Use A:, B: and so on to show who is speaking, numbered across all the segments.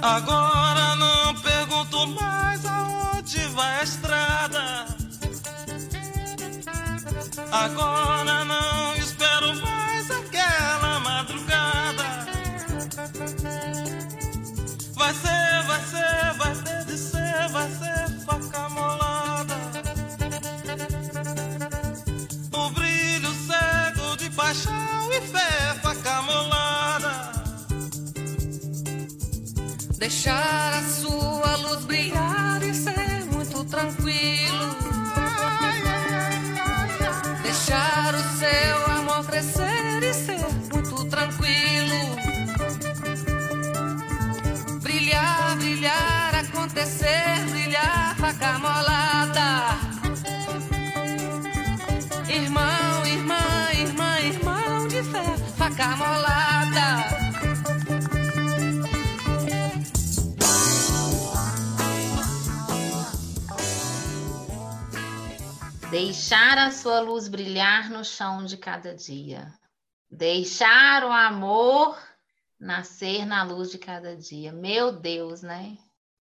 A: Agora não pergunto mais aonde vai a estrada. Agora não espero mais aquela madrugada. Vai ser, vai ser, vai ter de ser, vai ser
B: Deixar a sua luz brilhar e ser muito tranquilo. Deixar o seu amor crescer e ser muito tranquilo. Brilhar, brilhar, acontecer, brilhar, faca molada.
C: Deixar a sua luz brilhar no chão de cada dia. Deixar o amor nascer na luz de cada dia. Meu Deus, né?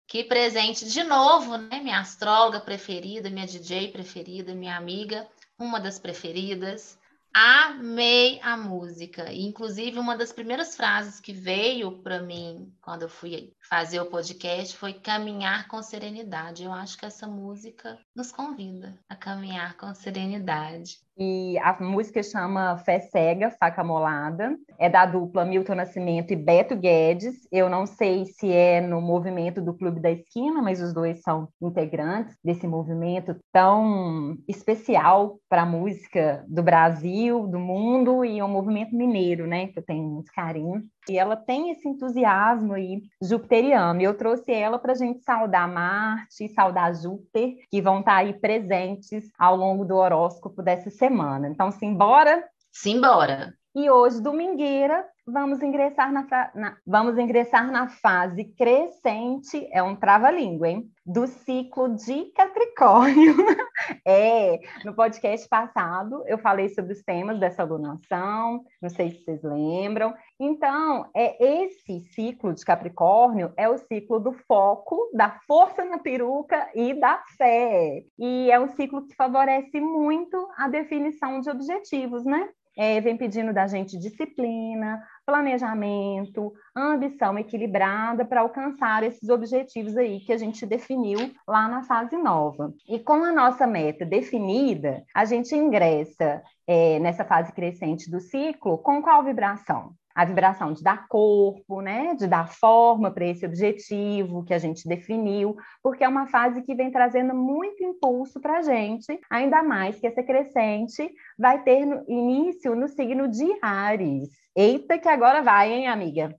C: Que presente de novo, né? Minha astróloga preferida, minha DJ preferida, minha amiga, uma das preferidas. Amei a música. Inclusive, uma das primeiras frases que veio para mim quando eu fui fazer o podcast foi caminhar com serenidade. Eu acho que essa música nos convida a caminhar com serenidade.
D: E a música chama Fé Cega, Faca Molada. É da dupla Milton Nascimento e Beto Guedes. Eu não sei se é no movimento do Clube da Esquina, mas os dois são integrantes desse movimento tão especial para a música do Brasil, do mundo, e é um movimento mineiro, né? Que eu tenho muito carinho. E ela tem esse entusiasmo aí jupiteriano. E eu trouxe ela para a gente saudar Marte e saudar Júpiter, que vão estar tá aí presentes ao longo do horóscopo dessa semana. Então, simbora?
C: Simbora!
D: E hoje, domingueira, vamos ingressar na, na, vamos ingressar na fase crescente, é um trava-língua, hein? Do ciclo de Capricórnio. É, no podcast passado eu falei sobre os temas dessa alunação, não sei se vocês lembram. Então, é esse ciclo de Capricórnio é o ciclo do foco, da força na peruca e da fé. E é um ciclo que favorece muito a definição de objetivos, né? É, vem pedindo da gente disciplina, planejamento, ambição equilibrada para alcançar esses objetivos aí que a gente definiu lá na fase nova. E com a nossa meta definida, a gente ingressa é, nessa fase crescente do ciclo com qual vibração? A vibração de dar corpo, né, de dar forma para esse objetivo que a gente definiu, porque é uma fase que vem trazendo muito impulso para a gente, ainda mais que essa crescente vai ter no, início no signo de Ares. Eita, que agora vai, hein, amiga?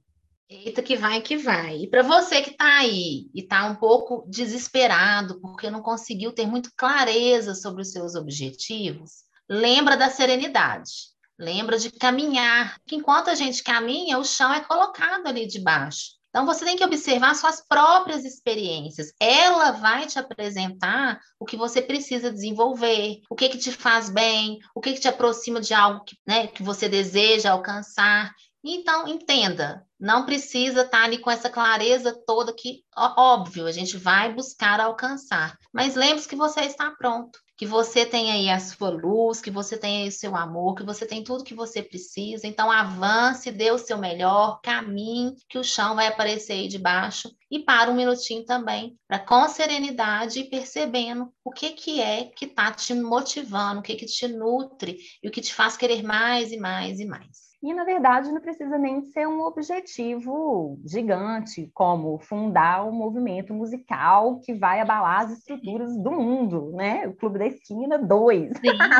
C: Eita, que vai, que vai. E para você que está aí e está um pouco desesperado porque não conseguiu ter muito clareza sobre os seus objetivos, lembra da serenidade. Lembra de caminhar, enquanto a gente caminha, o chão é colocado ali debaixo. Então você tem que observar suas próprias experiências. Ela vai te apresentar o que você precisa desenvolver, o que que te faz bem, o que que te aproxima de algo que, né, que você deseja alcançar. Então, entenda, não precisa estar ali com essa clareza toda que, óbvio, a gente vai buscar alcançar. Mas lembre-se que você está pronto que você tem aí a sua luz, que você tem aí o seu amor, que você tem tudo que você precisa. Então avance, dê o seu melhor, caminhe, que o chão vai aparecer aí debaixo e para um minutinho também, para com serenidade e percebendo o que que é que está te motivando, o que que te nutre e o que te faz querer mais e mais e mais.
D: E, na verdade, não precisa nem ser um objetivo gigante, como fundar um movimento musical que vai abalar as estruturas do mundo, né? O Clube da Esquina 2,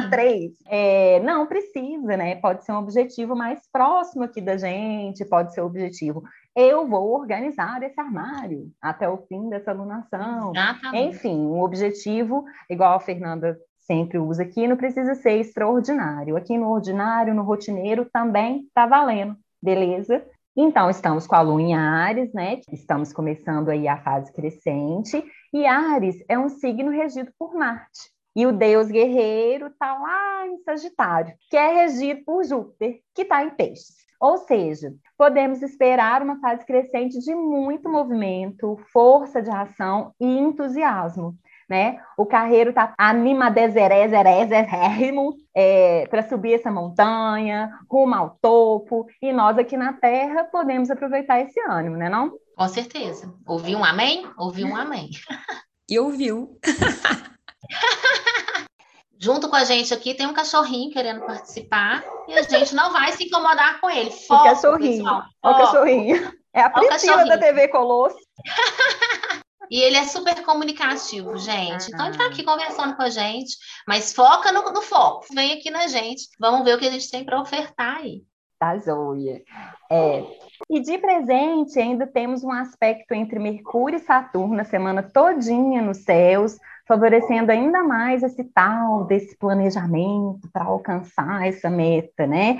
D: 3. É, não precisa, né? Pode ser um objetivo mais próximo aqui da gente, pode ser o um objetivo. Eu vou organizar esse armário até o fim dessa alunação. Exatamente. Enfim, um objetivo, igual a Fernanda sempre usa aqui, não precisa ser extraordinário. Aqui no ordinário, no rotineiro, também está valendo, beleza? Então, estamos com a lua em Ares, né? Estamos começando aí a fase crescente, e Ares é um signo regido por Marte. E o deus guerreiro está lá em Sagitário, que é regido por Júpiter, que está em Peixes. Ou seja, podemos esperar uma fase crescente de muito movimento, força de ação e entusiasmo né? O carreiro tá animadezerezerezérrimo é, para subir essa montanha, rumo ao topo, e nós aqui na Terra podemos aproveitar esse ânimo, né não?
C: Com certeza. Ouviu um amém? Ouviu um amém.
E: E ouviu.
C: Junto com a gente aqui tem um cachorrinho querendo participar e a gente não vai se incomodar com ele. Foco, o
D: cachorrinho. Olha o cachorrinho. É a Priscila da TV Colosso.
C: E ele é super comunicativo, gente. Então ele tá aqui conversando com a gente, mas foca no, no foco. Vem aqui na gente. Vamos ver o que a gente tem para ofertar aí.
D: Tá, Zoia. É. E de presente, ainda temos um aspecto entre Mercúrio e Saturno a semana todinha nos céus, favorecendo ainda mais esse tal desse planejamento para alcançar essa meta, né?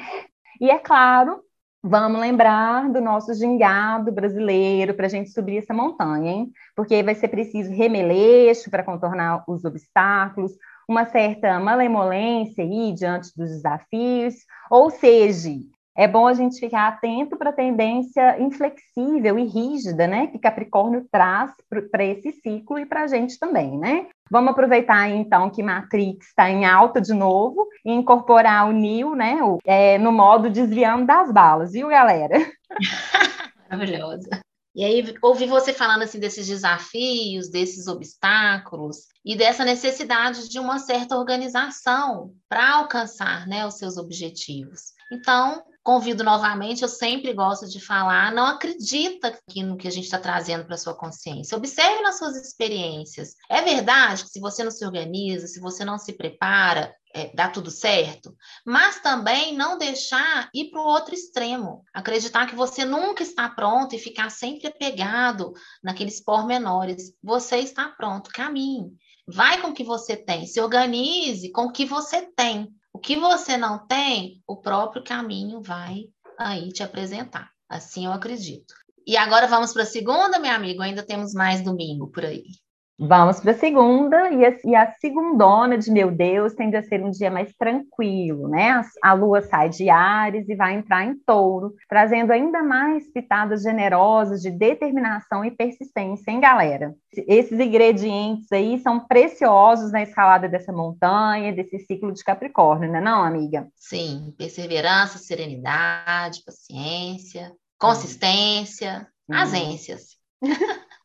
D: E é claro, Vamos lembrar do nosso gingado brasileiro para a gente subir essa montanha, hein? Porque vai ser preciso remeleixo para contornar os obstáculos, uma certa malemolência aí diante dos desafios, ou seja, é bom a gente ficar atento para a tendência inflexível e rígida, né, que Capricórnio traz para esse ciclo e para a gente também, né? Vamos aproveitar então que Matrix está em alta de novo e incorporar o Neo, né, o, é, no modo desviando das balas, viu, galera?
C: Maravilhosa. E aí, ouvi você falando assim desses desafios, desses obstáculos e dessa necessidade de uma certa organização para alcançar né, os seus objetivos. Então, convido novamente, eu sempre gosto de falar, não acredita aqui no que a gente está trazendo para sua consciência. Observe nas suas experiências. É verdade que se você não se organiza, se você não se prepara, é, dá tudo certo, mas também não deixar ir para o outro extremo, acreditar que você nunca está pronto e ficar sempre apegado naqueles pormenores. Você está pronto, caminhe. Vai com o que você tem, se organize com o que você tem. O que você não tem, o próprio caminho vai aí te apresentar. Assim eu acredito. E agora vamos para a segunda, meu amigo. Ainda temos mais domingo por aí.
D: Vamos para a segunda, e a, e a segundona de meu Deus tende a ser um dia mais tranquilo, né? A, a lua sai de Ares e vai entrar em touro, trazendo ainda mais pitadas generosas de determinação e persistência, hein, galera? Esses ingredientes aí são preciosos na escalada dessa montanha, desse ciclo de Capricórnio, né, não, amiga?
C: Sim, perseverança, serenidade, paciência, consistência, hum. ausências.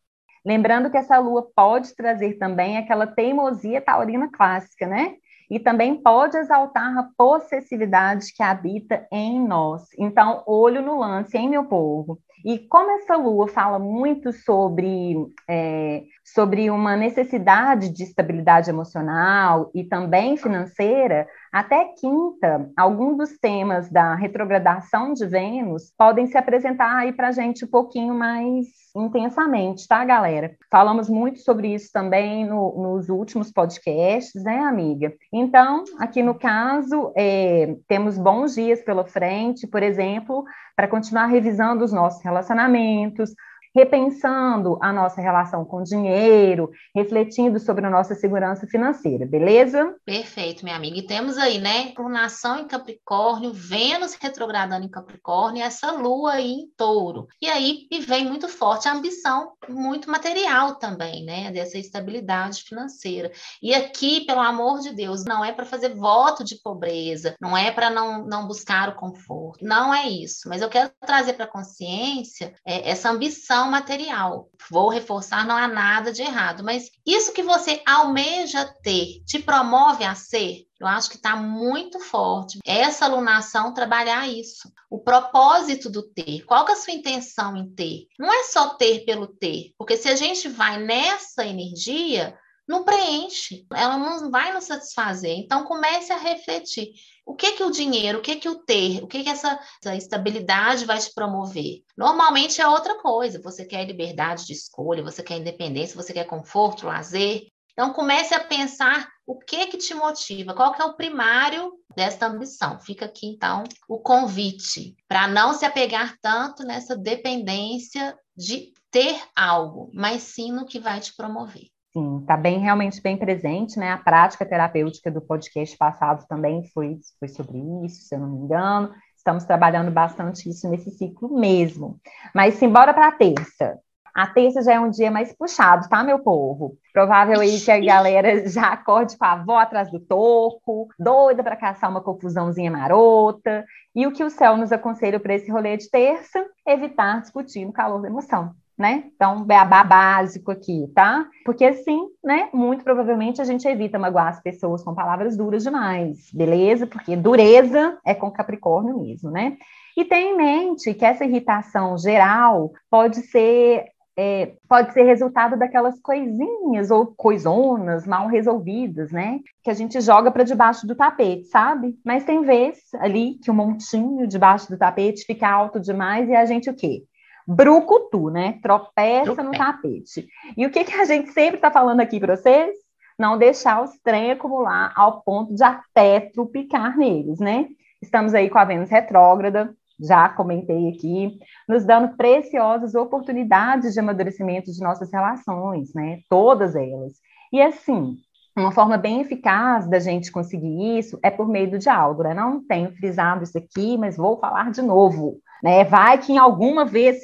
D: Lembrando que essa lua pode trazer também aquela teimosia taurina clássica, né? E também pode exaltar a possessividade que habita em nós. Então, olho no lance, hein, meu povo? E como essa lua fala muito sobre, é, sobre uma necessidade de estabilidade emocional e também financeira, até quinta, alguns dos temas da retrogradação de Vênus podem se apresentar aí para a gente um pouquinho mais intensamente, tá, galera? Falamos muito sobre isso também no, nos últimos podcasts, né, amiga? Então, aqui no caso, é, temos bons dias pela frente, por exemplo, para continuar revisando os nossos relacionamentos, repensando a nossa relação com o dinheiro, refletindo sobre a nossa segurança financeira, beleza?
C: Perfeito, minha amiga. E temos aí, né, Nação em Capricórnio, Vênus retrogradando em Capricórnio, essa lua aí em touro. E aí e vem muito forte a ambição, muito material também, né, dessa estabilidade financeira. E aqui, pelo amor de Deus, não é para fazer voto de pobreza, não é para não, não buscar o conforto, não é isso. Mas eu quero trazer para consciência é, essa ambição material. Vou reforçar, não há nada de errado, mas isso que você almeja ter te promove a ser? Eu acho que está muito forte. Essa alunação trabalhar isso. O propósito do ter. Qual é a sua intenção em ter? Não é só ter pelo ter, porque se a gente vai nessa energia, não preenche, ela não vai nos satisfazer. Então comece a refletir. O que que o dinheiro, o que que o ter, o que que essa, essa, estabilidade vai te promover? Normalmente é outra coisa. Você quer liberdade de escolha, você quer independência, você quer conforto, lazer. Então comece a pensar o que que te motiva, qual que é o primário dessa ambição. Fica aqui então o convite para não se apegar tanto nessa dependência de ter algo, mas sim no que vai te promover.
D: Sim, está bem, realmente bem presente, né? A prática terapêutica do podcast passado também foi, foi sobre isso, se eu não me engano. Estamos trabalhando bastante isso nesse ciclo mesmo. Mas simbora para a terça. A terça já é um dia mais puxado, tá, meu povo? Provável aí que a galera já acorde com a avó atrás do toco, doida para caçar uma confusãozinha marota. E o que o céu nos aconselha para esse rolê de terça? Evitar discutir no calor da emoção né? Então, beabá básico aqui, tá? Porque assim, né? Muito provavelmente a gente evita magoar as pessoas com palavras duras demais, beleza? Porque dureza é com Capricórnio mesmo, né? E tem em mente que essa irritação geral pode ser é, pode ser resultado daquelas coisinhas ou coisonas mal resolvidas, né? Que a gente joga para debaixo do tapete, sabe? Mas tem vezes ali que o um montinho debaixo do tapete fica alto demais e a gente o quê? Brucutu, né? Tropeça no tapete. E o que, que a gente sempre está falando aqui para vocês? Não deixar os trem acumular ao ponto de até trupicar neles, né? Estamos aí com a Vênus retrógrada, já comentei aqui, nos dando preciosas oportunidades de amadurecimento de nossas relações, né? Todas elas. E assim, uma forma bem eficaz da gente conseguir isso é por meio do diálogo, né? Não tenho frisado isso aqui, mas vou falar de novo, né? Vai que em alguma vez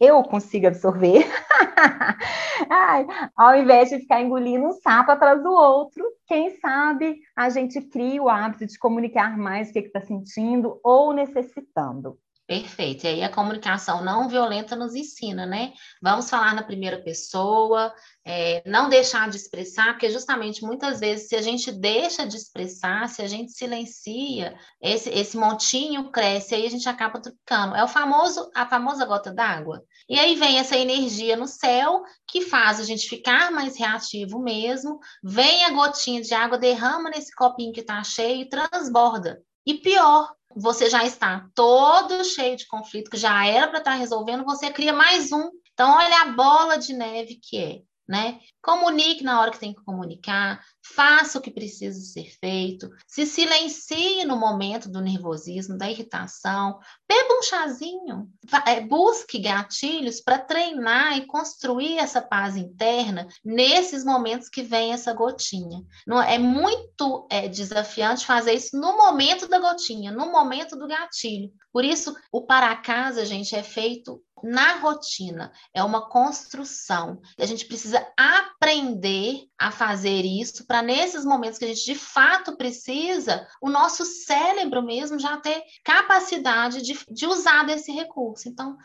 D: eu consigo absorver. Ai, ao invés de ficar engolindo um sapo atrás do outro, quem sabe a gente cria o hábito de comunicar mais o que está sentindo ou necessitando.
C: Perfeito. E aí a comunicação não violenta nos ensina, né? Vamos falar na primeira pessoa, é, não deixar de expressar, porque justamente muitas vezes, se a gente deixa de expressar, se a gente silencia, esse, esse montinho cresce, aí a gente acaba trocando. É o famoso, a famosa gota d'água. E aí vem essa energia no céu que faz a gente ficar mais reativo mesmo, vem a gotinha de água, derrama nesse copinho que está cheio e transborda. E pior, você já está todo cheio de conflito, que já era para estar tá resolvendo, você cria mais um. Então, olha a bola de neve que é. Né? Comunique na hora que tem que comunicar, faça o que precisa ser feito, se silencie no momento do nervosismo, da irritação, beba um chazinho, é, busque gatilhos para treinar e construir essa paz interna nesses momentos que vem essa gotinha. Não, é muito é, desafiante fazer isso no momento da gotinha, no momento do gatilho. Por isso, o para casa, gente, é feito na rotina, é uma construção. A gente precisa aprender a fazer isso para nesses momentos que a gente de fato precisa, o nosso cérebro mesmo já ter capacidade de, de usar desse recurso. Então,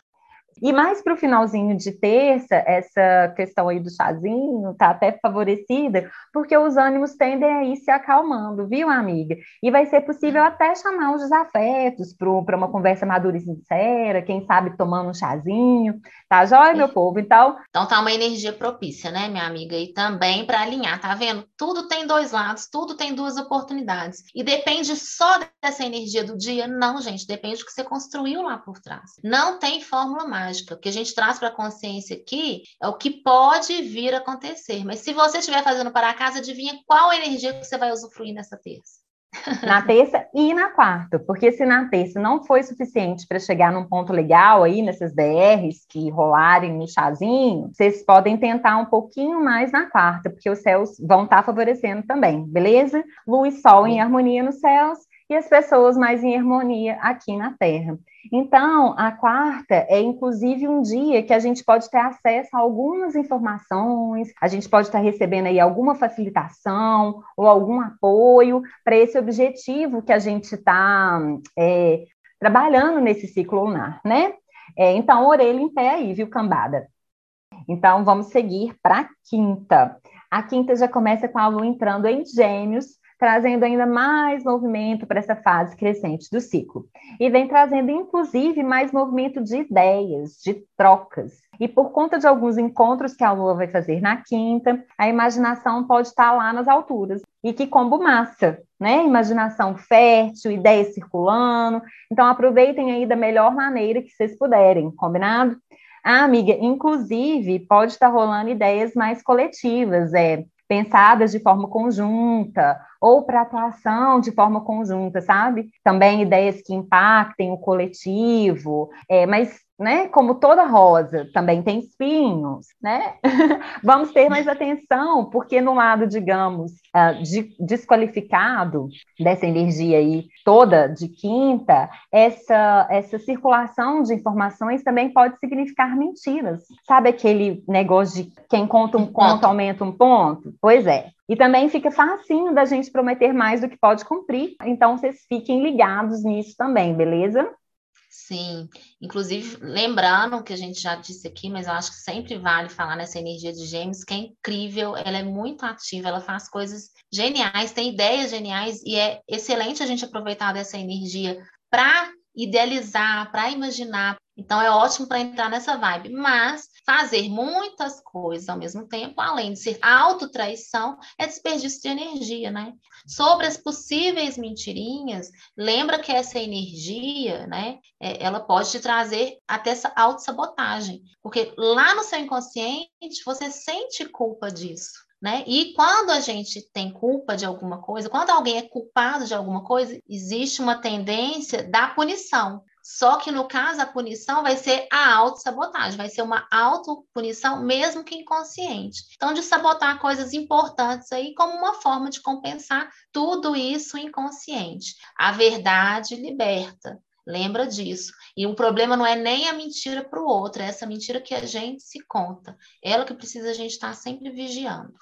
D: e mais para o finalzinho de terça, essa questão aí do chazinho está até favorecida, porque os ânimos tendem a ir se acalmando, viu, amiga? E vai ser possível até chamar os desafetos para uma conversa madura e sincera, quem sabe tomando um chazinho, tá jóia, meu povo? Então.
C: Então tá uma energia propícia, né, minha amiga? E também para alinhar, tá vendo? Tudo tem dois lados, tudo tem duas oportunidades. E depende só dessa energia do dia? Não, gente, depende do que você construiu lá por trás. Não tem fórmula mágica mágica. O que a gente traz para a consciência aqui é o que pode vir a acontecer. Mas se você estiver fazendo para casa, adivinha qual energia que você vai usufruir nessa terça?
D: Na terça e na quarta, porque se na terça não foi suficiente para chegar num ponto legal aí nessas DRs que rolarem no chazinho, vocês podem tentar um pouquinho mais na quarta, porque os céus vão estar tá favorecendo também, beleza? Lua e Sol em harmonia nos céus e as pessoas mais em harmonia aqui na Terra. Então, a quarta é inclusive um dia que a gente pode ter acesso a algumas informações, a gente pode estar recebendo aí alguma facilitação ou algum apoio para esse objetivo que a gente está é, trabalhando nesse ciclo lunar, né? É, então, orelha em pé aí, viu, cambada? Então, vamos seguir para a quinta. A quinta já começa com a lua entrando em gêmeos, trazendo ainda mais movimento para essa fase crescente do ciclo. E vem trazendo, inclusive, mais movimento de ideias, de trocas. E por conta de alguns encontros que a Lua vai fazer na quinta, a imaginação pode estar lá nas alturas. E que combo massa, né? Imaginação fértil, ideias circulando. Então aproveitem aí da melhor maneira que vocês puderem, combinado? Ah, amiga, inclusive pode estar rolando ideias mais coletivas, é pensadas de forma conjunta ou para atuação de forma conjunta, sabe? Também ideias que impactem o coletivo, é, mas né? Como toda rosa também tem espinhos, né? Vamos ter mais atenção, porque no lado, digamos, uh, de, desqualificado dessa energia aí toda de quinta, essa essa circulação de informações também pode significar mentiras. Sabe aquele negócio de quem conta um ponto aumenta um ponto? Pois é. E também fica facinho da gente prometer mais do que pode cumprir. Então, vocês fiquem ligados nisso também, beleza?
C: Sim, inclusive lembrando que a gente já disse aqui, mas eu acho que sempre vale falar nessa energia de gêmeos, que é incrível, ela é muito ativa, ela faz coisas geniais, tem ideias geniais e é excelente a gente aproveitar dessa energia para idealizar, para imaginar. Então é ótimo para entrar nessa vibe, mas fazer muitas coisas ao mesmo tempo, além de ser autotraição, é desperdício de energia, né? Sobre as possíveis mentirinhas, lembra que essa energia, né, é, ela pode te trazer até essa autossabotagem, porque lá no seu inconsciente você sente culpa disso. Né? E quando a gente tem culpa de alguma coisa, quando alguém é culpado de alguma coisa, existe uma tendência da punição. Só que no caso, a punição vai ser a autossabotagem, vai ser uma autopunição, mesmo que inconsciente. Então, de sabotar coisas importantes aí como uma forma de compensar tudo isso inconsciente. A verdade liberta. Lembra disso. E o problema não é nem a mentira para o outro, é essa mentira que a gente se conta. Ela que precisa a gente estar sempre vigiando.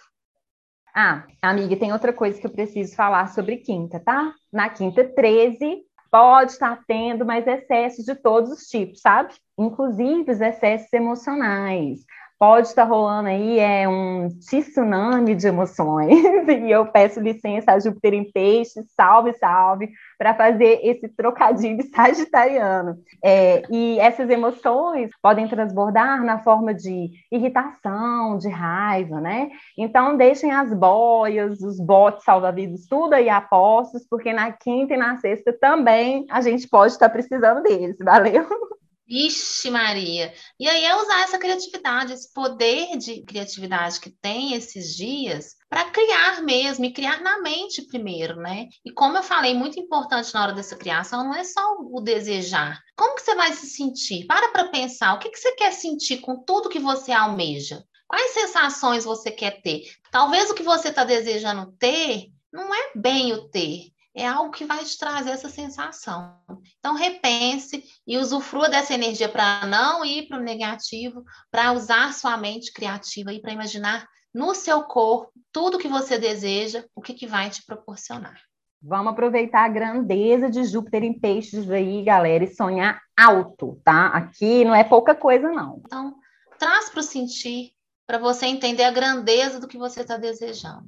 D: Ah, amiga, tem outra coisa que eu preciso falar sobre quinta, tá? Na quinta 13, pode estar tendo mais excessos de todos os tipos, sabe? Inclusive os excessos emocionais pode estar rolando aí é um tsunami de emoções, e eu peço licença a Júpiter em peixe, salve, salve, para fazer esse trocadilho sagitariano. É, e essas emoções podem transbordar na forma de irritação, de raiva, né? Então, deixem as boias, os botes salva-vidas, tudo aí a postos, porque na quinta e na sexta também a gente pode estar precisando deles, valeu?
C: Ixi, Maria. E aí é usar essa criatividade, esse poder de criatividade que tem esses dias para criar mesmo, e criar na mente primeiro, né? E como eu falei, muito importante na hora dessa criação não é só o desejar. Como que você vai se sentir? Para para pensar, o que, que você quer sentir com tudo que você almeja? Quais sensações você quer ter? Talvez o que você está desejando ter não é bem o ter, é algo que vai te trazer essa sensação. Então, repense e usufrua dessa energia para não ir para o negativo, para usar sua mente criativa e para imaginar no seu corpo tudo que você deseja, o que, que vai te proporcionar.
D: Vamos aproveitar a grandeza de Júpiter em peixes aí, galera, e sonhar alto, tá? Aqui não é pouca coisa, não.
C: Então, traz para o sentir, para você entender a grandeza do que você está desejando.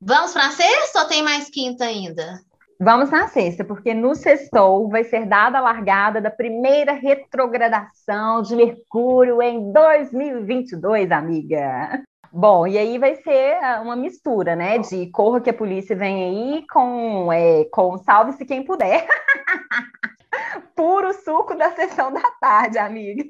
C: Vamos para sexta ou tem mais quinta ainda?
D: Vamos na sexta, porque no sextou vai ser dada a largada da primeira retrogradação de Mercúrio em 2022, amiga. Bom, e aí vai ser ah, uma mistura, né? De corra que a polícia vem aí com, é, com salve-se quem puder. Puro suco da sessão da tarde, amiga.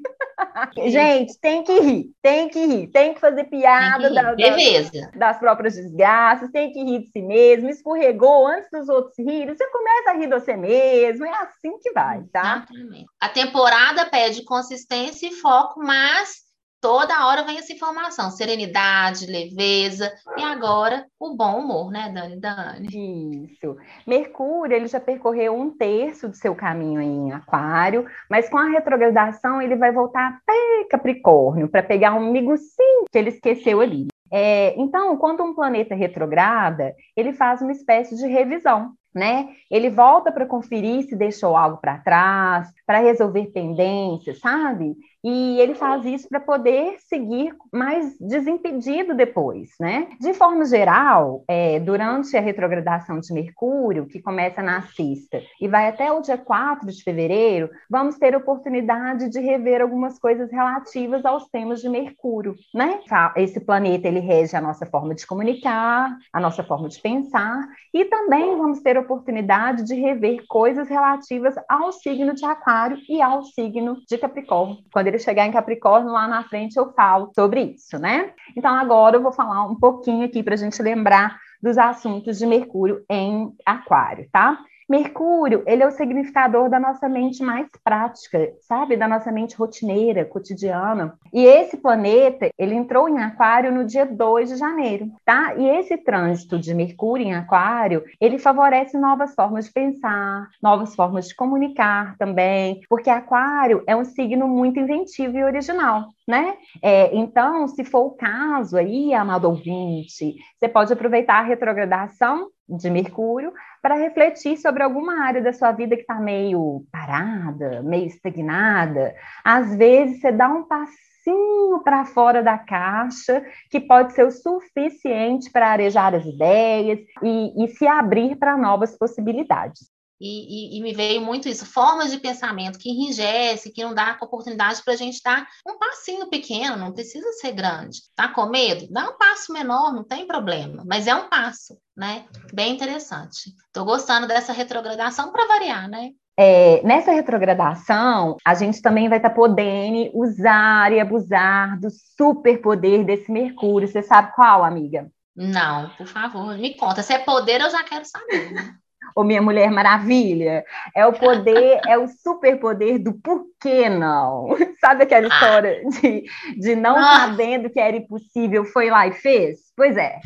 D: Gente, tem que rir, tem que rir, tem que fazer piada
C: que das,
D: das, próprias desgraças, tem que rir de si mesmo, escorregou antes dos outros rirem, você começa a rir de você mesmo, é assim que vai, tá?
C: Exatamente. A temporada pede consistência e foco, mas toda hora vem essa informação, serenidade, leveza e agora o bom humor, né, Dani?
D: Dani. Isso. Mercúrio, ele já percorreu um terço do seu caminho em Aquário, mas com a retrogradação ele vai voltar até Capricórnio para pegar um sim que ele esqueceu ali. É, então, quando um planeta retrograda, ele faz uma espécie de revisão né? Ele volta para conferir se deixou algo para trás, para resolver pendências, sabe? E ele faz isso para poder seguir mais desimpedido depois, né? De forma geral, é, durante a retrogradação de Mercúrio, que começa na sexta e vai até o dia 4 de fevereiro, vamos ter oportunidade de rever algumas coisas relativas aos temas de Mercúrio, né? Esse planeta, ele rege a nossa forma de comunicar, a nossa forma de pensar, e também vamos ter oportunidade de rever coisas relativas ao signo de Aquário e ao signo de Capricórnio. Quando ele chegar em Capricórnio, lá na frente eu falo sobre isso, né? Então, agora eu vou falar um pouquinho aqui para a gente lembrar dos assuntos de Mercúrio em Aquário, tá? Mercúrio, ele é o significador da nossa mente mais prática, sabe? Da nossa mente rotineira, cotidiana. E esse planeta, ele entrou em Aquário no dia 2 de janeiro, tá? E esse trânsito de Mercúrio em Aquário, ele favorece novas formas de pensar, novas formas de comunicar também, porque Aquário é um signo muito inventivo e original, né? É, então, se for o caso aí, amado ouvinte, você pode aproveitar a retrogradação de Mercúrio para refletir sobre alguma área da sua vida que está meio parada, meio estagnada. Às vezes você dá um passinho para fora da caixa, que pode ser o suficiente para arejar as ideias e, e se abrir para novas possibilidades.
C: E, e, e, me veio muito isso, formas de pensamento que enrijece, que não dá oportunidade para a gente dar um passinho pequeno, não precisa ser grande. Tá com medo? Dá um passo menor, não tem problema, mas é um passo, né? Bem interessante. Estou gostando dessa retrogradação para variar, né?
D: É, nessa retrogradação, a gente também vai estar tá podendo usar e abusar do superpoder desse Mercúrio. Você sabe qual, amiga?
C: Não, por favor, me conta. Se é poder, eu já quero saber. Né?
D: Ou Minha Mulher Maravilha. É o poder, é o superpoder do por que não. Sabe aquela ah. história de, de não ah. sabendo que era impossível, foi lá e fez? Pois é.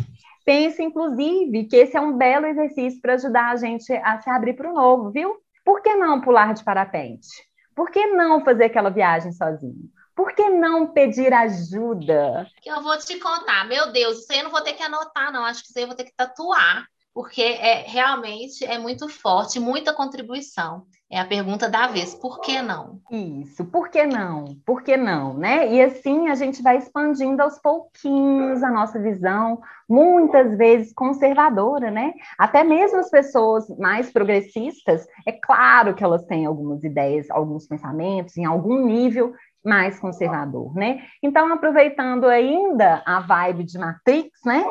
D: Pense, inclusive, que esse é um belo exercício para ajudar a gente a se abrir para o novo, viu? Por que não pular de parapente? Por que não fazer aquela viagem sozinho? Por que não pedir ajuda?
C: Eu vou te contar, meu Deus, isso aí eu não vou ter que anotar, não. Acho que isso aí eu vou ter que tatuar porque é realmente é muito forte, muita contribuição. É a pergunta da vez, por que não?
D: Isso, por que não? Por que não, né? E assim a gente vai expandindo aos pouquinhos a nossa visão, muitas vezes conservadora, né? Até mesmo as pessoas mais progressistas, é claro que elas têm algumas ideias, alguns pensamentos em algum nível mais conservador, né? Então, aproveitando ainda a vibe de Matrix, né?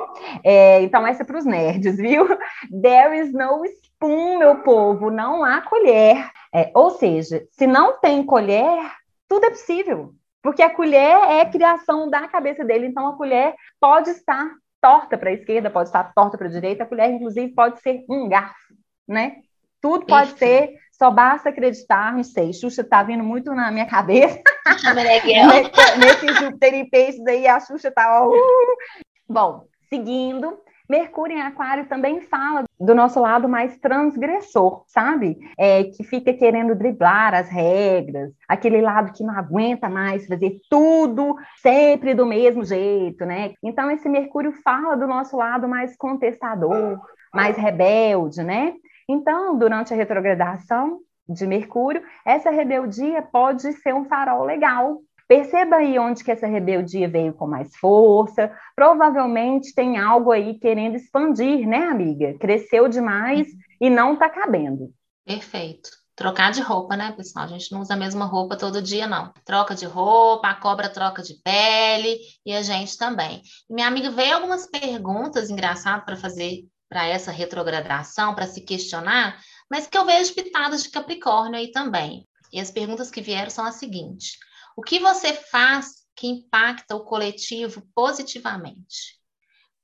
D: É, então, essa é para os nerds, viu? There is no spoon, meu povo, não há colher. É, ou seja, se não tem colher, tudo é possível. Porque a colher é criação da cabeça dele, então a colher pode estar torta para a esquerda, pode estar torta para a direita, a colher, inclusive, pode ser um garfo, né? Tudo pode ser, só basta acreditar, não sei, Xuxa tá vindo muito na minha cabeça. nesse, nesse Júpiter em peixes aí, a Xuxa tá... Uh. Bom, seguindo, Mercúrio em Aquário também fala do nosso lado mais transgressor, sabe? É, que fica querendo driblar as regras, aquele lado que não aguenta mais fazer tudo sempre do mesmo jeito, né? Então, esse Mercúrio fala do nosso lado mais contestador, mais rebelde, né? Então, durante a retrogradação de Mercúrio, essa rebeldia pode ser um farol legal Perceba aí onde que essa rebeldia veio com mais força. Provavelmente tem algo aí querendo expandir, né, amiga? Cresceu demais e não está cabendo.
C: Perfeito. Trocar de roupa, né, pessoal? A gente não usa a mesma roupa todo dia, não. Troca de roupa, a cobra troca de pele e a gente também. minha amiga veio algumas perguntas engraçadas para fazer para essa retrogradação, para se questionar, mas que eu vejo pitadas de Capricórnio aí também. E as perguntas que vieram são as seguintes: o que você faz que impacta o coletivo positivamente?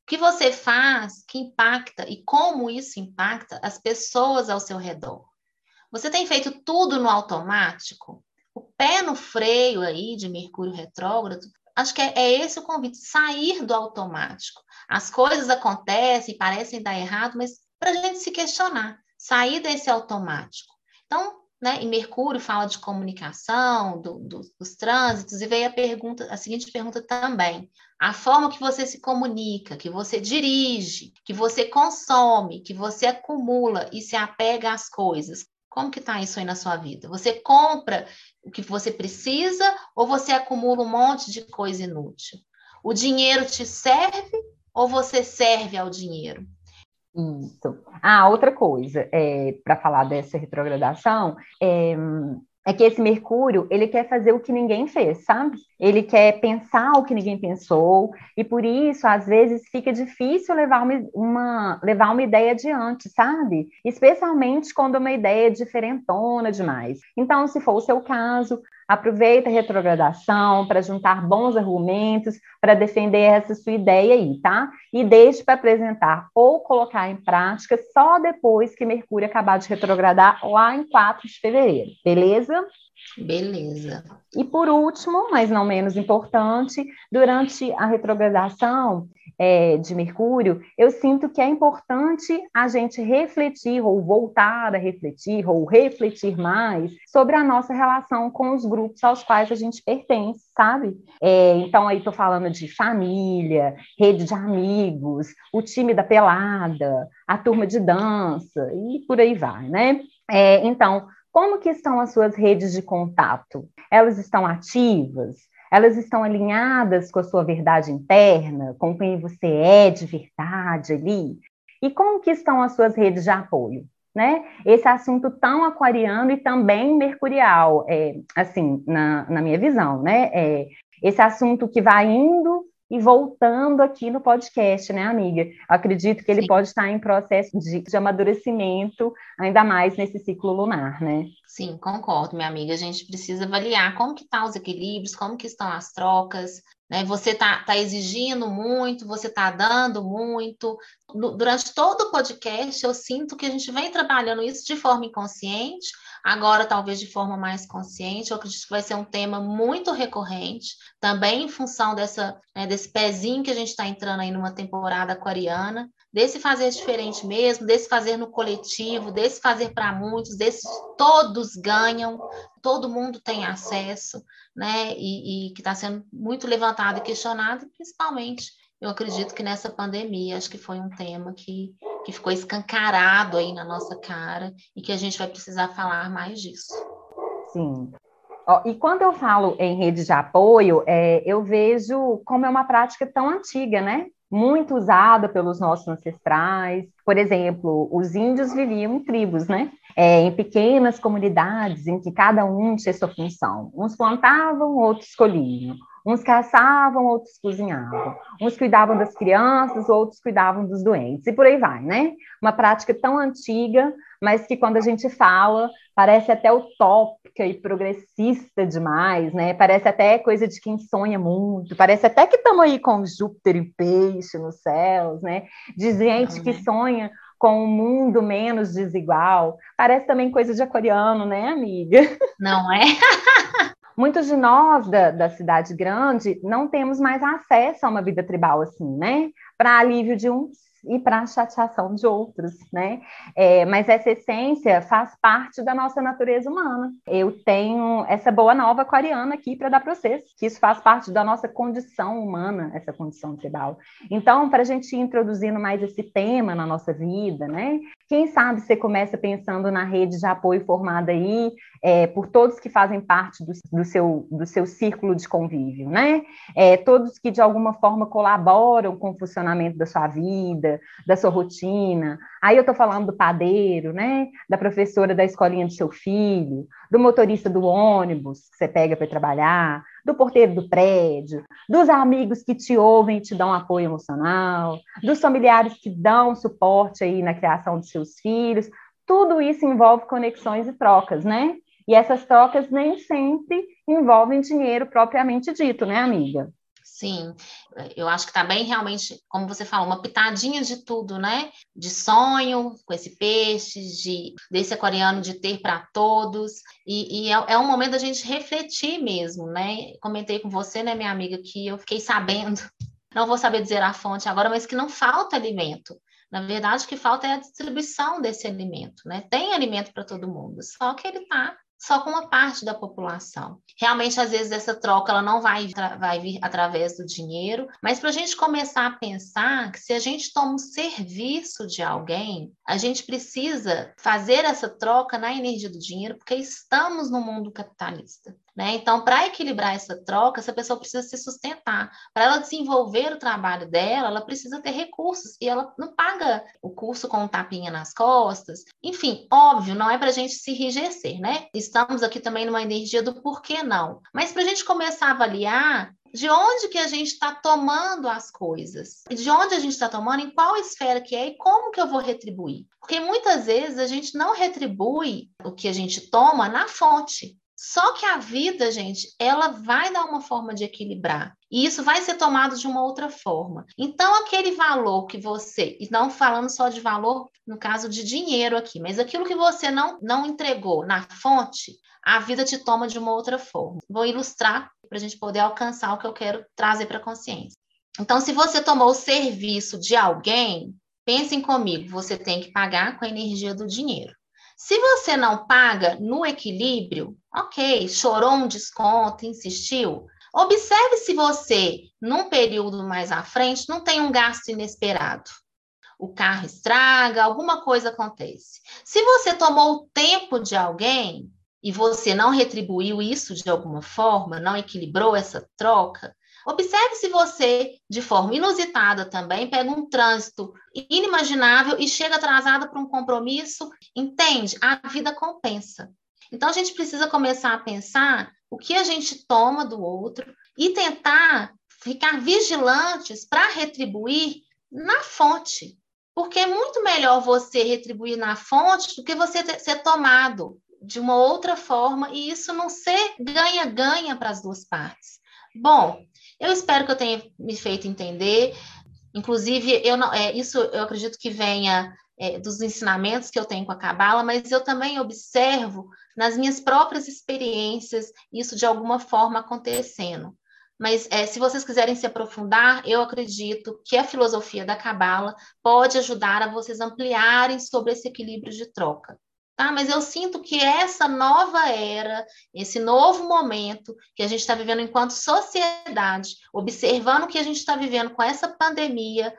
C: O que você faz que impacta e como isso impacta as pessoas ao seu redor? Você tem feito tudo no automático? O pé no freio aí de Mercúrio retrógrado, acho que é, é esse o convite, sair do automático. As coisas acontecem, parecem dar errado, mas para a gente se questionar, sair desse automático. Então, né? E Mercúrio fala de comunicação, do, do, dos trânsitos, e veio a pergunta, a seguinte pergunta também: a forma que você se comunica, que você dirige, que você consome, que você acumula e se apega às coisas. Como que está isso aí na sua vida? Você compra o que você precisa ou você acumula um monte de coisa inútil? O dinheiro te serve ou você serve ao dinheiro?
D: Isso. Ah, outra coisa, é, para falar dessa retrogradação, é, é que esse Mercúrio, ele quer fazer o que ninguém fez, sabe? Ele quer pensar o que ninguém pensou, e por isso, às vezes, fica difícil levar uma, uma, levar uma ideia adiante, sabe? Especialmente quando uma ideia é diferentona demais. Então, se for o seu caso, aproveita a retrogradação para juntar bons argumentos para defender essa sua ideia aí, tá? E deixe para apresentar ou colocar em prática só depois que Mercúrio acabar de retrogradar lá em 4 de fevereiro, beleza?
C: Beleza.
D: E por último, mas não menos importante, durante a retrogradação é, de Mercúrio, eu sinto que é importante a gente refletir, ou voltar a refletir, ou refletir mais sobre a nossa relação com os grupos aos quais a gente pertence, sabe? É, então, aí estou falando de família, rede de amigos, o time da pelada, a turma de dança, e por aí vai, né? É, então, como que estão as suas redes de contato? Elas estão ativas? Elas estão alinhadas com a sua verdade interna, com quem você é de verdade ali? E como que estão as suas redes de apoio? Né? Esse assunto tão aquariano e também mercurial, é, assim, na, na minha visão, né? É, esse assunto que vai indo e voltando aqui no podcast, né, amiga? Acredito que ele Sim. pode estar em processo de, de, amadurecimento, ainda mais nesse ciclo lunar, né?
C: Sim, concordo, minha amiga. A gente precisa avaliar como que estão tá os equilíbrios, como que estão as trocas, né? Você está tá exigindo muito, você está dando muito. Durante todo o podcast, eu sinto que a gente vem trabalhando isso de forma inconsciente, agora talvez de forma mais consciente. Eu acredito que vai ser um tema muito recorrente, também em função dessa, né, desse pezinho que a gente está entrando aí numa temporada aquariana, desse fazer diferente mesmo, desse fazer no coletivo, desse fazer para muitos, desse todos ganham, todo mundo tem acesso, né? E, e que está sendo muito levantado e questionado, principalmente eu acredito que nessa pandemia, acho que foi um tema que, que ficou escancarado aí na nossa cara e que a gente vai precisar falar mais disso.
D: Sim. e quando eu falo em rede de apoio, é, eu vejo como é uma prática tão antiga, né? Muito usada pelos nossos ancestrais. Por exemplo, os índios viviam em tribos, né? É, em pequenas comunidades em que cada um tinha sua função. Uns plantavam, outros colhiam. Uns caçavam, outros cozinhavam. Uns cuidavam das crianças, outros cuidavam dos doentes. E por aí vai, né? Uma prática tão antiga, mas que quando a gente fala, parece até utópica e progressista demais, né? Parece até coisa de quem sonha muito, parece até que estamos aí com Júpiter em peixe nos céus, né? De gente que sonha com um mundo menos desigual. Parece também coisa de aquariano, né, amiga?
C: Não é?
D: Muitos de nós da, da cidade grande não temos mais acesso a uma vida tribal assim, né? Para alívio de uns e para a chateação de outros, né? É, mas essa essência faz parte da nossa natureza humana. Eu tenho essa boa nova aquariana aqui para dar para vocês, que isso faz parte da nossa condição humana, essa condição tribal. Então, para a gente ir introduzindo mais esse tema na nossa vida, né? Quem sabe você começa pensando na rede de apoio formada aí é, por todos que fazem parte do, do, seu, do seu círculo de convívio, né? É, todos que de alguma forma colaboram com o funcionamento da sua vida, da sua rotina. Aí eu estou falando do padeiro, né? Da professora da escolinha do seu filho, do motorista do ônibus que você pega para trabalhar, do porteiro do prédio, dos amigos que te ouvem e te dão apoio emocional, dos familiares que dão suporte aí na criação dos seus filhos. Tudo isso envolve conexões e trocas, né? E essas trocas nem sempre envolvem dinheiro propriamente dito, né, amiga?
C: Sim, eu acho que tá bem realmente, como você falou, uma pitadinha de tudo, né? De sonho com esse peixe, de desse aquariano de ter para todos. E, e é, é, um momento da gente refletir mesmo, né? Comentei com você, né, minha amiga, que eu fiquei sabendo, não vou saber dizer a fonte agora, mas que não falta alimento. Na verdade, o que falta é a distribuição desse alimento, né? Tem alimento para todo mundo, só que ele está só com uma parte da população. Realmente, às vezes, essa troca ela não vai, vai vir através do dinheiro, mas para a gente começar a pensar que se a gente toma um serviço de alguém, a gente precisa fazer essa troca na energia do dinheiro, porque estamos no mundo capitalista. Né? Então, para equilibrar essa troca, essa pessoa precisa se sustentar. Para ela desenvolver o trabalho dela, ela precisa ter recursos e ela não paga o curso com um tapinha nas costas. Enfim, óbvio, não é para a gente se enrijecer, né? Estamos aqui também numa energia do porquê não. Mas para a gente começar a avaliar de onde que a gente está tomando as coisas, de onde a gente está tomando, em qual esfera que é e como que eu vou retribuir. Porque muitas vezes a gente não retribui o que a gente toma na fonte. Só que a vida, gente, ela vai dar uma forma de equilibrar. E isso vai ser tomado de uma outra forma. Então, aquele valor que você, e não falando só de valor, no caso de dinheiro aqui, mas aquilo que você não, não entregou na fonte, a vida te toma de uma outra forma. Vou ilustrar para a gente poder alcançar o que eu quero trazer para a consciência. Então, se você tomou o serviço de alguém, pensem comigo, você tem que pagar com a energia do dinheiro. Se você não paga no equilíbrio, ok, chorou um desconto, insistiu. Observe se você, num período mais à frente, não tem um gasto inesperado. O carro estraga, alguma coisa acontece. Se você tomou o tempo de alguém e você não retribuiu isso de alguma forma, não equilibrou essa troca, Observe se você, de forma inusitada também, pega um trânsito inimaginável e chega atrasada para um compromisso. Entende? A vida compensa. Então, a gente precisa começar a pensar o que a gente toma do outro e tentar ficar vigilantes para retribuir na fonte. Porque é muito melhor você retribuir na fonte do que você ter, ser tomado de uma outra forma e isso não ser ganha-ganha para as duas partes. Bom, eu espero que eu tenha me feito entender. Inclusive, eu não, é, isso eu acredito que venha é, dos ensinamentos que eu tenho com a Cabala, mas eu também observo nas minhas próprias experiências isso de alguma forma acontecendo. Mas é, se vocês quiserem se aprofundar, eu acredito que a filosofia da Cabala pode ajudar a vocês ampliarem sobre esse equilíbrio de troca. Tá? Mas eu sinto que essa nova era, esse novo momento que a gente está vivendo enquanto sociedade, observando o que a gente está vivendo com essa pandemia,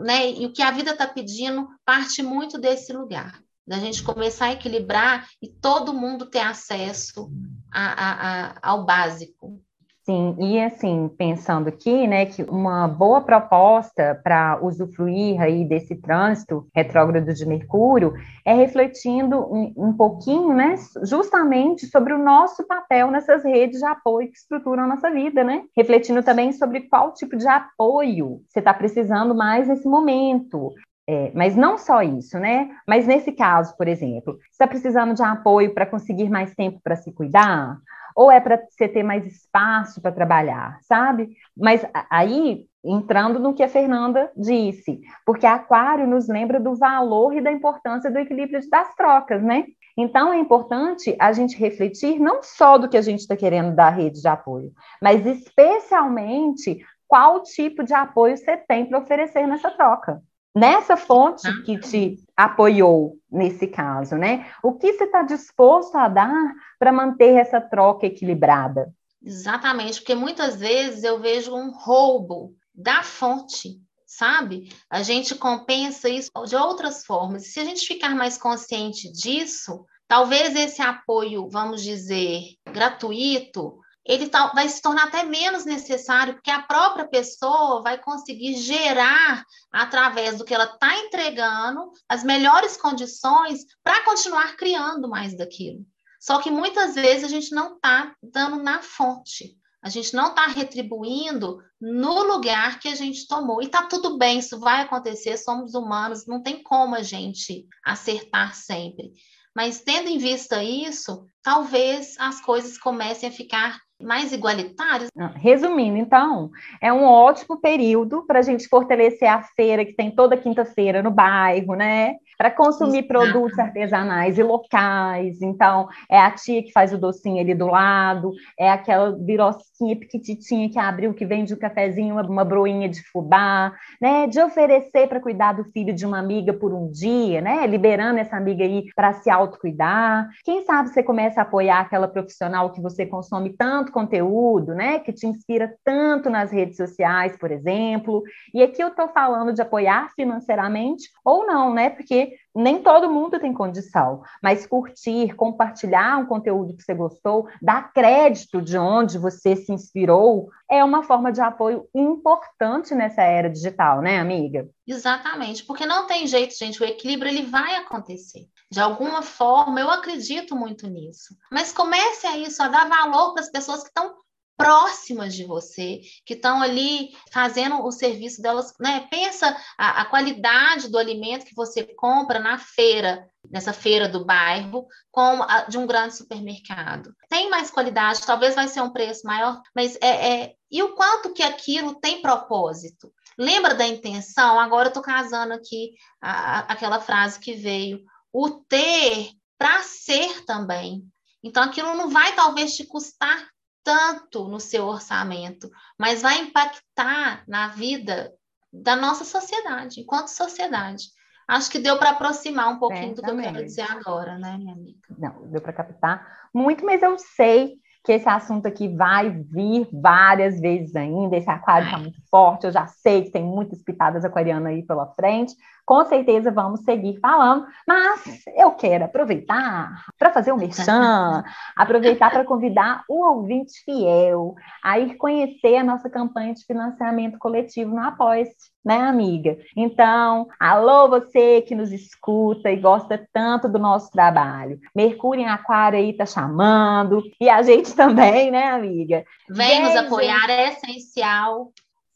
C: né, e o que a vida está pedindo, parte muito desse lugar, da gente começar a equilibrar e todo mundo ter acesso a, a, a, ao básico.
D: Sim, e assim, pensando aqui, né, que uma boa proposta para usufruir aí desse trânsito retrógrado de Mercúrio é refletindo um, um, pouquinho, né, justamente sobre o nosso papel nessas redes de apoio que estruturam a nossa vida, né? Refletindo também sobre qual tipo de apoio você está precisando mais nesse momento. É, mas não só isso, né? Mas nesse caso, por exemplo, você está precisando de apoio para conseguir mais tempo para se cuidar? Ou é para você ter mais espaço para trabalhar, sabe? Mas aí, entrando no que a Fernanda disse, porque Aquário nos lembra do valor e da importância do equilíbrio das trocas, né? Então, é importante a gente refletir não só do que a gente está querendo da rede de apoio, mas especialmente qual tipo de apoio você tem para oferecer nessa troca nessa fonte que te apoiou nesse caso, né? O que você está disposto a dar para manter essa troca equilibrada?
C: Exatamente, porque muitas vezes eu vejo um roubo da fonte, sabe? A gente compensa isso de outras formas. Se a gente ficar mais consciente disso, talvez esse apoio, vamos dizer, gratuito, ele tá, vai se tornar até menos necessário, porque a própria pessoa vai conseguir gerar, através do que ela está entregando, as melhores condições para continuar criando mais daquilo. Só que muitas vezes a gente não está dando na fonte, a gente não está retribuindo no lugar que a gente tomou. E está tudo bem, isso vai acontecer, somos humanos, não tem como a gente acertar sempre. Mas tendo em vista isso, talvez as coisas comecem a ficar mais igualitários?
D: Resumindo, então, é um ótimo período para a gente fortalecer a feira que tem toda quinta-feira no bairro, né? Para consumir Exato. produtos artesanais e locais. Então, é a tia que faz o docinho ali do lado, é aquela birosquinha pequititinha que abriu, que vende um cafezinho, uma, uma broinha de fubá, né? De oferecer para cuidar do filho de uma amiga por um dia, né? Liberando essa amiga aí para se autocuidar. Quem sabe você começa a apoiar aquela profissional que você consome tanto tanto conteúdo, né, que te inspira tanto nas redes sociais, por exemplo. E aqui eu estou falando de apoiar financeiramente ou não, né, porque nem todo mundo tem condição, mas curtir, compartilhar um conteúdo que você gostou, dar crédito de onde você se inspirou, é uma forma de apoio importante nessa era digital, né, amiga?
C: Exatamente, porque não tem jeito, gente, o equilíbrio ele vai acontecer. De alguma forma, eu acredito muito nisso. Mas comece a isso, a dar valor para as pessoas que estão próximas de você, que estão ali fazendo o serviço delas, né? Pensa a, a, qualidade do alimento que você compra na feira, nessa feira do bairro, a, de um grande supermercado. Tem mais qualidade, talvez vai ser um preço maior, mas é, é e o quanto que aquilo tem propósito? Lembra da intenção? Agora eu estou casando aqui a, aquela frase que veio o ter para ser também. Então, aquilo não vai talvez te custar tanto no seu orçamento, mas vai impactar na vida da nossa sociedade, enquanto sociedade. Acho que deu para aproximar um pouquinho do que eu quero dizer agora, né, minha amiga?
D: Não, deu para captar muito, mas eu sei que esse assunto aqui vai vir várias vezes ainda. Esse aquário está muito forte, eu já sei que tem muitas pitadas aquarianas aí pela frente, com certeza vamos seguir falando, mas eu quero aproveitar para fazer um merchan, aproveitar para convidar o ouvinte fiel a ir conhecer a nossa campanha de financiamento coletivo no Apoia-se, né, amiga? Então, alô você que nos escuta e gosta tanto do nosso trabalho. Mercúrio em Aquário aí tá chamando, e a gente também, né, amiga?
C: Vem nos apoiar, é essencial.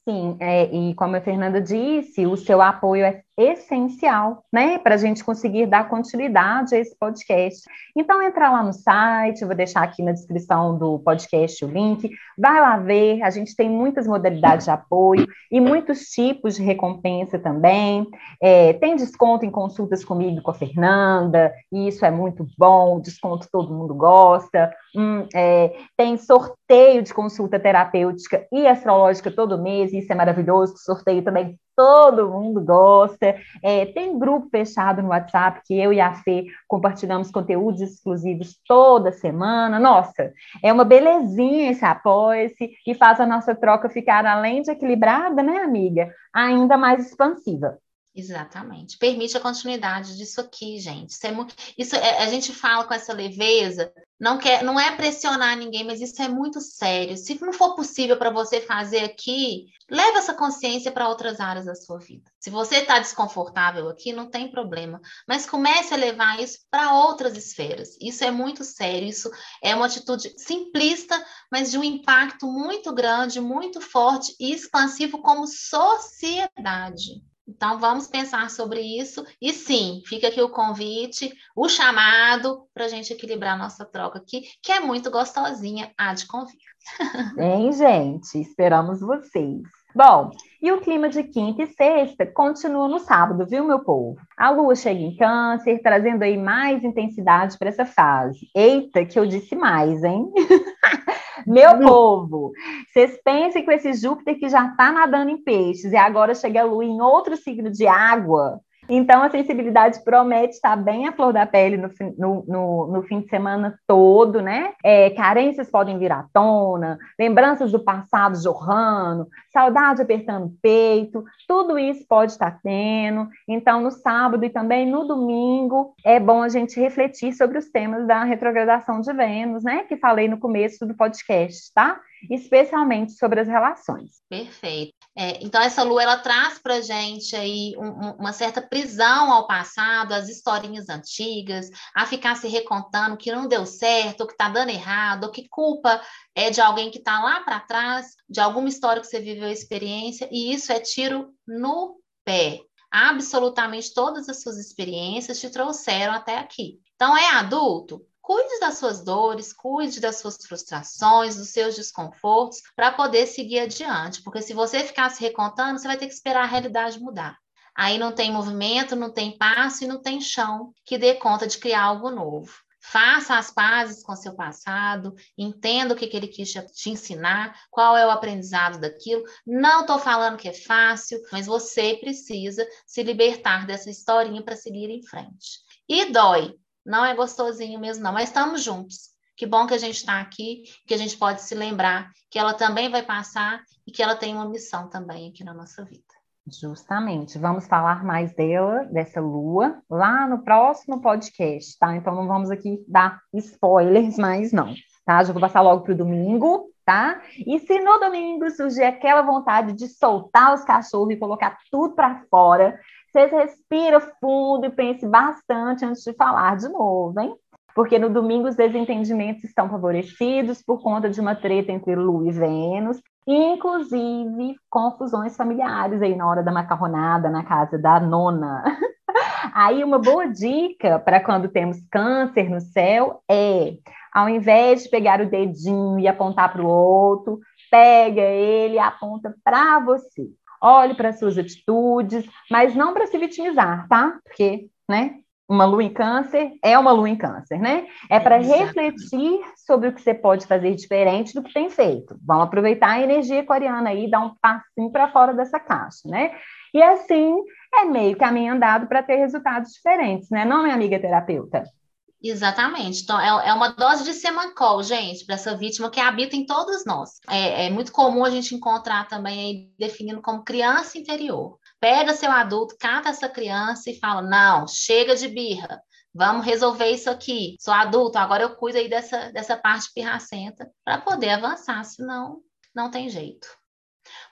D: Sim, é, e como a Fernanda disse, o seu apoio é essencial, né, para a gente conseguir dar continuidade a esse podcast. Então, entra lá no site, vou deixar aqui na descrição do podcast o link, vai lá ver, a gente tem muitas modalidades de apoio e muitos tipos de recompensa também. É, tem desconto em consultas comigo com a Fernanda, e isso é muito bom, desconto todo mundo gosta. Hum, é, tem sorteio de consulta terapêutica e astrológica todo mês, isso é maravilhoso, sorteio também todo mundo gosta. É, tem grupo fechado no WhatsApp que eu e a Fê compartilhamos conteúdos exclusivos toda semana. Nossa, é uma belezinha esse apoia-se e faz a nossa troca ficar, além de equilibrada, né, amiga, ainda mais expansiva.
C: Exatamente. Permite a continuidade disso aqui, gente. Isso, é, isso é, a gente fala com essa leveza, não quer, não é pressionar ninguém, mas isso é muito sério. Se não for possível para você fazer aqui, leve essa consciência para outras áreas da sua vida. Se você está desconfortável aqui, não tem problema, mas comece a levar isso para outras esferas. Isso é muito sério, isso é uma atitude simplista, mas de um impacto muito grande, muito forte e expansivo como sociedade. Então, vamos pensar sobre isso. E sim, fica aqui o convite, o chamado, para a gente equilibrar nossa troca aqui, que é muito gostosinha, há de convir.
D: Bem, gente, esperamos vocês. Bom, e o clima de quinta e sexta continua no sábado, viu, meu povo? A lua chega em câncer, trazendo aí mais intensidade para essa fase. Eita, que eu disse mais, hein? Meu povo, vocês pensem com esse Júpiter que já está nadando em peixes e agora chega a Lua em outro signo de água. Então, a sensibilidade promete estar bem à flor da pele no, no, no, no fim de semana todo, né? É, carências podem vir à tona, lembranças do passado jorrando, saudade apertando o peito, tudo isso pode estar tendo. Então, no sábado e também no domingo, é bom a gente refletir sobre os temas da retrogradação de Vênus, né? Que falei no começo do podcast, tá? especialmente sobre as relações.
C: Perfeito. É, então essa lua ela traz para gente aí um, uma certa prisão ao passado, as historinhas antigas, a ficar se recontando que não deu certo, que está dando errado, ou que culpa é de alguém que está lá para trás, de alguma história que você viveu a experiência, e isso é tiro no pé. Absolutamente todas as suas experiências te trouxeram até aqui. Então é adulto, Cuide das suas dores, cuide das suas frustrações, dos seus desconfortos, para poder seguir adiante. Porque se você ficar se recontando, você vai ter que esperar a realidade mudar. Aí não tem movimento, não tem passo e não tem chão que dê conta de criar algo novo. Faça as pazes com seu passado, entenda o que, que ele quis te ensinar, qual é o aprendizado daquilo. Não estou falando que é fácil, mas você precisa se libertar dessa historinha para seguir em frente. E dói, não é gostosinho mesmo, não, mas estamos juntos. Que bom que a gente está aqui, que a gente pode se lembrar que ela também vai passar e que ela tem uma missão também aqui na nossa vida.
D: Justamente. Vamos falar mais dela, dessa lua, lá no próximo podcast, tá? Então não vamos aqui dar spoilers, mas não, tá? Já vou passar logo para o domingo, tá? E se no domingo surgir aquela vontade de soltar os cachorros e colocar tudo para fora, vocês respiram fundo e pensem bastante antes de falar de novo, hein? Porque no domingo os desentendimentos estão favorecidos por conta de uma treta entre Lua e Vênus, inclusive confusões familiares aí na hora da macarronada na casa da nona. Aí uma boa dica para quando temos câncer no céu é, ao invés de pegar o dedinho e apontar para o outro, pega ele e aponta para você olhe para suas atitudes, mas não para se vitimizar, tá? Porque, né? Uma lua em câncer é uma lua em câncer, né? É para refletir sobre o que você pode fazer diferente do que tem feito. Vamos aproveitar a energia aquariana aí e dar um passinho para fora dessa caixa, né? E assim é meio caminho andado para ter resultados diferentes, né? Não, minha amiga terapeuta?
C: Exatamente. Então, é, é uma dose de semancol, gente, para essa vítima que habita em todos nós. É, é, muito comum a gente encontrar também aí definindo como criança interior. Pega seu adulto, cata essa criança e fala: não, chega de birra. Vamos resolver isso aqui. Sou adulto, agora eu cuido aí dessa, dessa parte pirracenta para poder avançar, senão não tem jeito.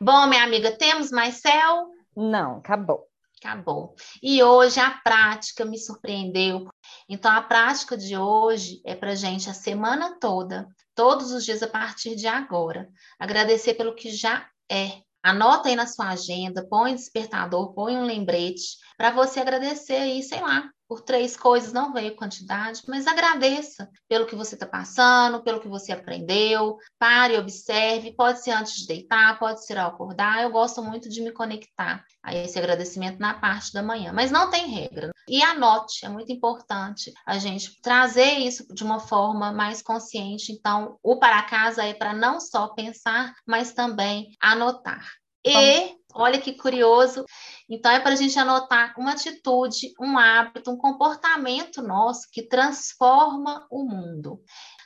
C: Bom, minha amiga, temos mais céu?
D: Não, acabou.
C: Acabou. E hoje a prática me surpreendeu. Então, a prática de hoje é para gente a semana toda, todos os dias a partir de agora. Agradecer pelo que já é. Anota aí na sua agenda, põe despertador, põe um lembrete para você agradecer aí, sei lá, por três coisas, não veio quantidade, mas agradeça pelo que você está passando, pelo que você aprendeu, pare, observe, pode ser antes de deitar, pode ser ao acordar, eu gosto muito de me conectar a esse agradecimento na parte da manhã, mas não tem regra. E anote, é muito importante a gente trazer isso de uma forma mais consciente, então o para casa é para não só pensar, mas também anotar. E olha que curioso, então é para a gente anotar uma atitude, um hábito, um comportamento nosso que transforma o mundo.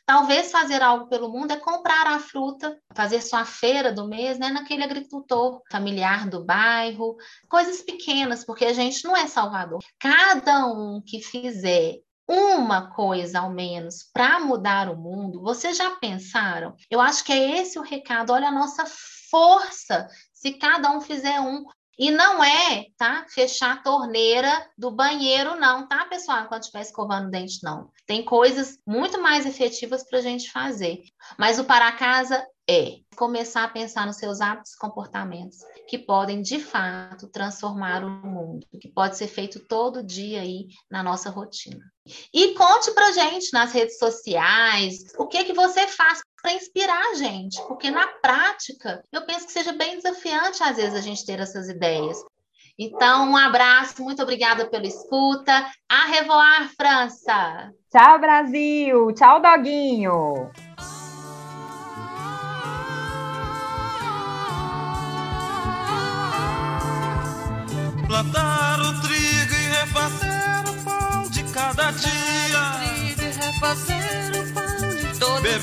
C: Talvez fazer algo pelo mundo é comprar a fruta, fazer sua feira do mês, né, naquele agricultor familiar do bairro, coisas pequenas, porque a gente não é Salvador. Cada um que fizer uma coisa ao menos para mudar o mundo, vocês já pensaram? Eu acho que é esse o recado. Olha a nossa força se cada um fizer um. E não é, tá? Fechar a torneira do banheiro, não, tá, pessoal? Quando estiver escovando o dente, não. Tem coisas muito mais efetivas para a gente fazer. Mas o para casa é começar a pensar nos seus hábitos e comportamentos que podem, de fato, transformar o mundo, que pode ser feito todo dia aí na nossa rotina. E conte pra gente nas redes sociais o que que você faz para inspirar a gente, porque na prática eu penso que seja bem desafiante às vezes a gente ter essas ideias. Então, um abraço, muito obrigada pela escuta. A revoar, França!
D: Tchau, Brasil! Tchau, Doguinho!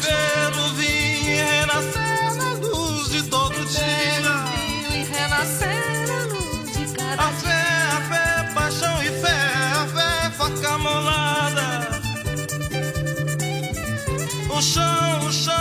A: Beber
B: dia.
A: o vinho e renascer na luz de todo dia.
B: Vinho e renascer a luz de cada
A: A fé, a fé, paixão e fé, a fé, faca molada. O chão, o chão,